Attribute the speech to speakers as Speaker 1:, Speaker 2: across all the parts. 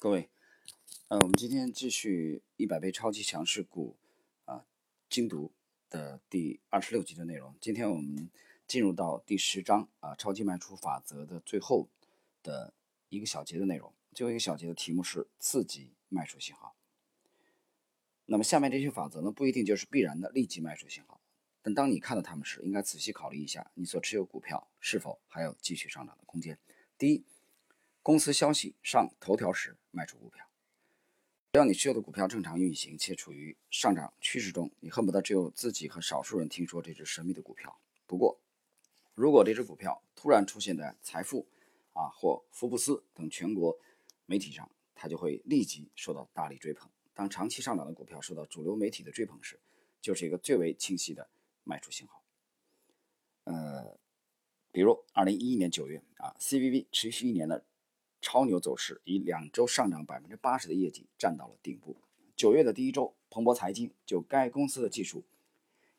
Speaker 1: 各位，呃，我们今天继续一百倍超级强势股啊精读的第二十六集的内容。今天我们进入到第十章啊超级卖出法则的最后的一个小节的内容。最后一个小节的题目是刺激卖出信号。那么下面这些法则呢，不一定就是必然的立即卖出信号，但当你看到它们时，应该仔细考虑一下你所持有股票是否还有继续上涨的空间。第一。公司消息上头条时卖出股票，只要你持有的股票正常运行且处于上涨趋势中，你恨不得只有自己和少数人听说这只神秘的股票。不过，如果这只股票突然出现在财富啊或福布斯等全国媒体上，它就会立即受到大力追捧。当长期上涨的股票受到主流媒体的追捧时，就是一个最为清晰的卖出信号。呃，比如二零一一年九月啊，CVV 持续一年的。超牛走势，以两周上涨百分之八十的业绩站到了顶部。九月的第一周，彭博财经就该公司的技术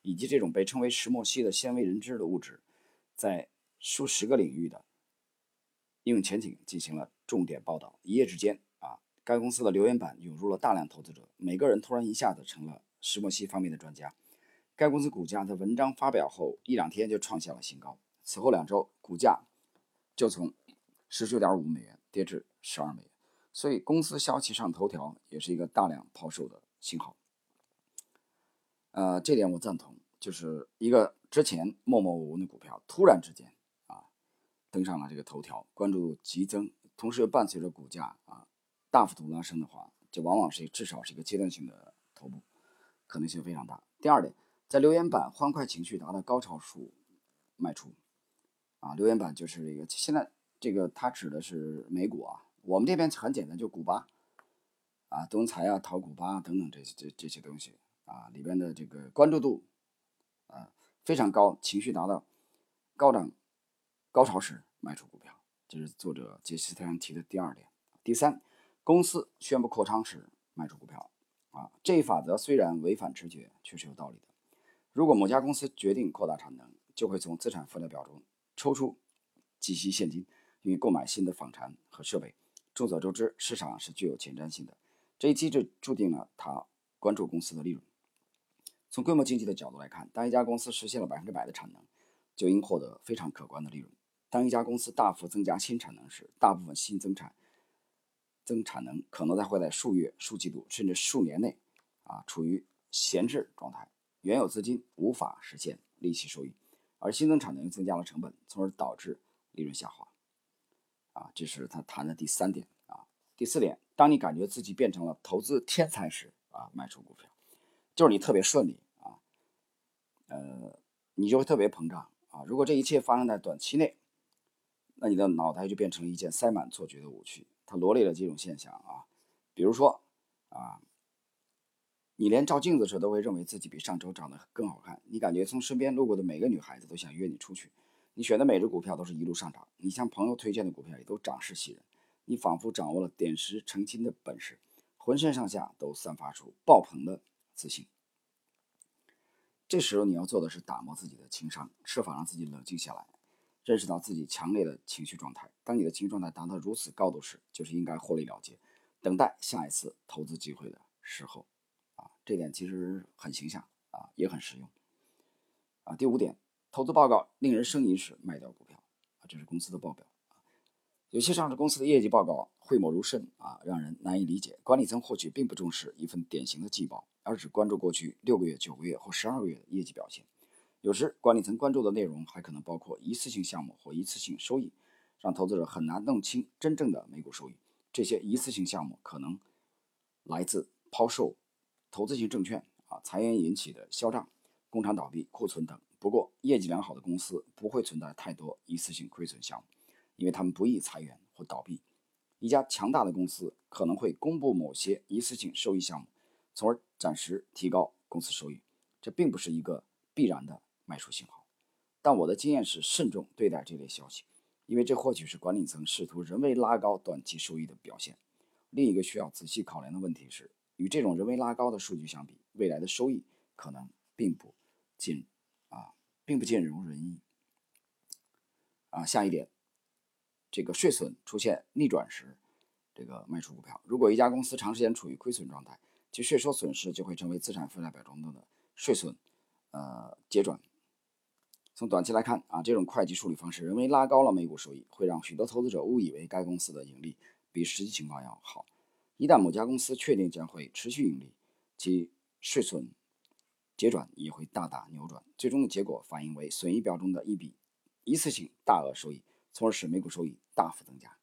Speaker 1: 以及这种被称为石墨烯的鲜为人知的物质，在数十个领域的应用前景进行了重点报道。一夜之间啊，该公司的留言板涌入了大量投资者，每个人突然一下子成了石墨烯方面的专家。该公司股价在文章发表后一两天就创下了新高，此后两周股价就从十九点五美元。跌至十二美元，所以公司消息上头条也是一个大量抛售的信号。呃，这点我赞同，就是一个之前默默无闻的股票，突然之间啊登上了这个头条，关注度急增，同时又伴随着股价啊大幅度拉升的话，就往往是至少是一个阶段性的头部，可能性非常大。第二点，在留言板欢快情绪达到高潮处卖出，啊，留言板就是这个现在。这个它指的是美股啊，我们这边很简单，就古巴，啊，东财啊、淘股吧等等这些这这些东西啊，里边的这个关注度啊非常高，情绪达到高涨高潮时卖出股票，这是作者杰西·特兰提的第二点。第三，公司宣布扩张时卖出股票啊，这一法则虽然违反直觉，却是有道理的。如果某家公司决定扩大产能，就会从资产负债表中抽出几息现金。用于购买新的纺产和设备。众所周知，市场是具有前瞻性的，这一机制注定了他关注公司的利润。从规模经济的角度来看，当一家公司实现了百分之百的产能，就应获得非常可观的利润。当一家公司大幅增加新产能时，大部分新增产增产能可能在会在数月、数季度甚至数年内啊处于闲置状态，原有资金无法实现利息收益，而新增产能又增加了成本，从而导致利润下滑。啊，这是他谈的第三点啊。第四点，当你感觉自己变成了投资天才时啊，卖出股票，就是你特别顺利啊，呃，你就会特别膨胀啊。如果这一切发生在短期内，那你的脑袋就变成了一件塞满错觉的武器。他罗列了几种现象啊，比如说啊，你连照镜子时都会认为自己比上周长得更好看，你感觉从身边路过的每个女孩子都想约你出去。你选的每只股票都是一路上涨，你向朋友推荐的股票也都涨势喜人，你仿佛掌握了点石成金的本事，浑身上下都散发出爆棚的自信。这时候你要做的是打磨自己的情商，设法让自己冷静下来，认识到自己强烈的情绪状态。当你的情绪状态达到如此高度时，就是应该获利了结，等待下一次投资机会的时候。啊，这点其实很形象啊，也很实用。啊，第五点。投资报告令人生疑时，卖掉股票啊，这是公司的报表。有些上市公司的业绩报告讳莫如深啊，让人难以理解。管理层或许并不重视一份典型的季报，而只关注过去六个月、九个月或十二个月的业绩表现。有时，管理层关注的内容还可能包括一次性项目或一次性收益，让投资者很难弄清真正的每股收益。这些一次性项目可能来自抛售投资性证券啊、裁员引起的销账、工厂倒闭、库存等。不过，业绩良好的公司不会存在太多一次性亏损项目，因为他们不易裁员或倒闭。一家强大的公司可能会公布某些一次性收益项目，从而暂时提高公司收益。这并不是一个必然的卖出信号。但我的经验是慎重对待这类消息，因为这或许是管理层试图人为拉高短期收益的表现。另一个需要仔细考量的问题是，与这种人为拉高的数据相比，未来的收益可能并不尽。并不尽如人意啊！下一点，这个税损出现逆转时，这个卖出股票。如果一家公司长时间处于亏损状态，其税收损失就会成为资产负债表中的税损，呃，结转。从短期来看啊，这种会计处理方式人为拉高了每股收益，会让许多投资者误以为该公司的盈利比实际情况要好。一旦某家公司确定将会持续盈利，其税损结转也会大大扭转，最终的结果反映为损益表中的一笔一次性大额收益，从而使每股收益大幅增加。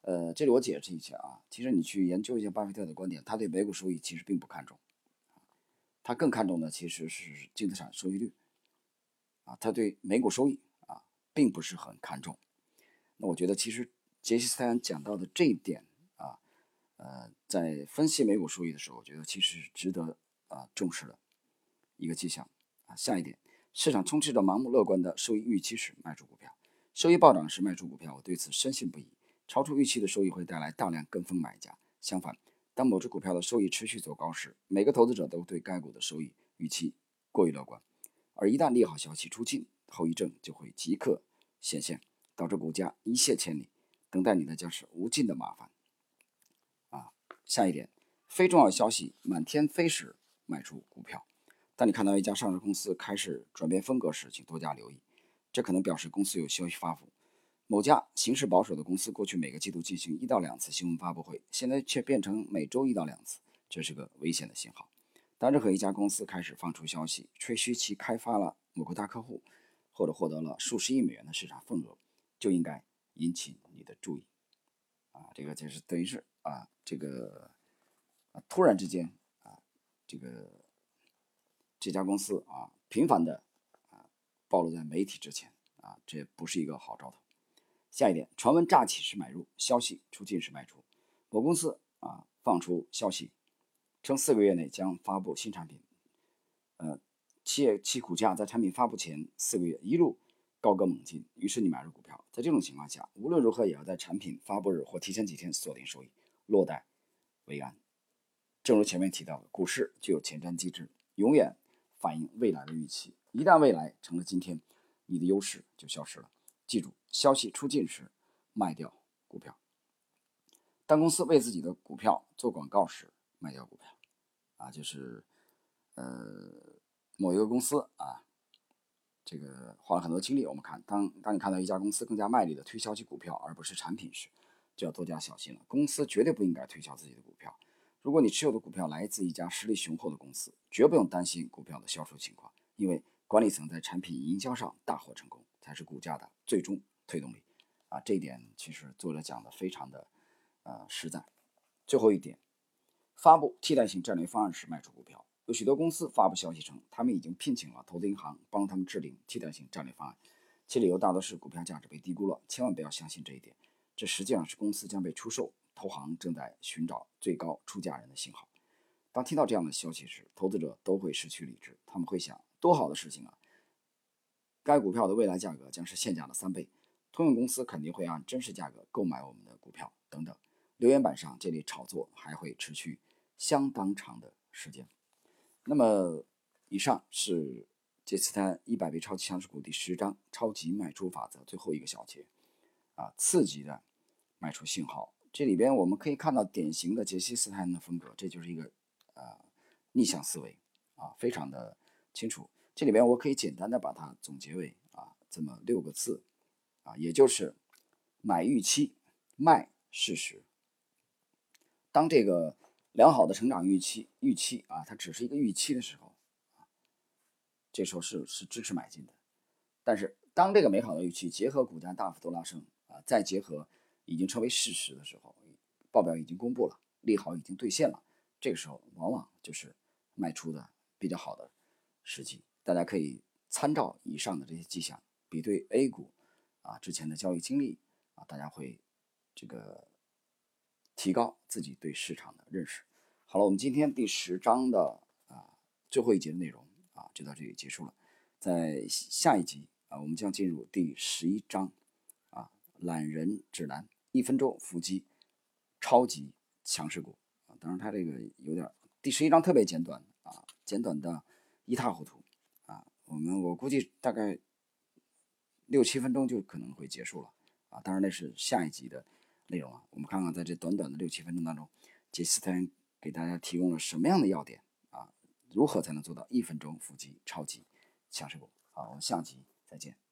Speaker 1: 呃，这里我解释一下啊，其实你去研究一下巴菲特的观点，他对每股收益其实并不看重，他更看重的其实是净资产收益率，啊，他对每股收益啊并不是很看重。那我觉得其实杰西斯坦讲到的这一点啊，呃，在分析每股收益的时候，我觉得其实值得啊重视的一个迹象啊。下一点，市场充斥着盲目乐观的收益预期时卖出股票，收益暴涨时卖出股票，我对此深信不疑。超出预期的收益会带来大量跟风买家。相反，当某只股票的收益持续走高时，每个投资者都对该股的收益预期过于乐观。而一旦利好消息出尽，后遗症就会即刻显现，导致股价一泻千里。等待你的将是无尽的麻烦。啊，下一点，非重要消息满天飞时卖出股票。当你看到一家上市公司开始转变风格时，请多加留意，这可能表示公司有消息发布。某家行事保守的公司，过去每个季度进行一到两次新闻发布会，现在却变成每周一到两次，这是个危险的信号。当任何一家公司开始放出消息，吹嘘其开发了某个大客户，或者获得了数十亿美元的市场份额，就应该引起你的注意。啊，这个就是等于是啊，这个啊，突然之间啊，这个这家公司啊，频繁的啊，暴露在媒体之前啊，这不是一个好兆头。下一点，传闻乍起时买入，消息出尽时卖出。某公司啊放出消息，称四个月内将发布新产品，呃，企业其股价在产品发布前四个月一路高歌猛进，于是你买入股票。在这种情况下，无论如何也要在产品发布日或提前几天锁定收益，落袋为安。正如前面提到的，股市具有前瞻机制，永远反映未来的预期。一旦未来成了今天，你的优势就消失了。记住，消息出尽时卖掉股票。当公司为自己的股票做广告时，卖掉股票。啊，就是呃，某一个公司啊，这个花了很多精力。我们看，当当你看到一家公司更加卖力的推销其股票而不是产品时，就要多加小心了。公司绝对不应该推销自己的股票。如果你持有的股票来自一家实力雄厚的公司，绝不用担心股票的销售情况，因为管理层在产品营销上大获成功。才是股价的最终推动力，啊，这一点其实作者讲的非常的呃实在。最后一点，发布替代性战略方案时卖出股票。有许多公司发布消息称，他们已经聘请了投资银行帮他们制定替代性战略方案，其理由大多是股票价值被低估了。千万不要相信这一点，这实际上是公司将被出售，投行正在寻找最高出价人的信号。当听到这样的消息时，投资者都会失去理智，他们会想：多好的事情啊！该股票的未来价格将是现价的三倍，通用公司肯定会按真实价格购买我们的股票等等。留言板上这类炒作还会持续相当长的时间。那么，以上是杰斯坦一百倍超级强势股第十章超级卖出法则最后一个小节啊，刺激的卖出信号。这里边我们可以看到典型的杰西斯坦的风格，这就是一个呃逆向思维啊，非常的清楚。这里边我可以简单的把它总结为啊这么六个字，啊也就是买预期，卖事实。当这个良好的成长预期预期啊它只是一个预期的时候，啊这时候是是支持买进的。但是当这个美好的预期结合股价大幅度拉升啊，再结合已经成为事实的时候，报表已经公布了，利好已经兑现了，这个时候往往就是卖出的比较好的时机。大家可以参照以上的这些迹象，比对 A 股啊之前的交易经历啊，大家会这个提高自己对市场的认识。好了，我们今天第十章的啊最后一节的内容啊就到这里结束了。在下一集啊，我们将进入第十一章啊懒人指南，一分钟伏击超级强势股啊。当然，它这个有点第十一章特别简短啊，简短的一塌糊涂啊。我们我估计大概六七分钟就可能会结束了啊！当然那是下一集的内容了。我们看看在这短短的六七分钟当中，杰斯特恩给大家提供了什么样的要点啊？如何才能做到一分钟腹肌超级强势股？好，我们下集再见。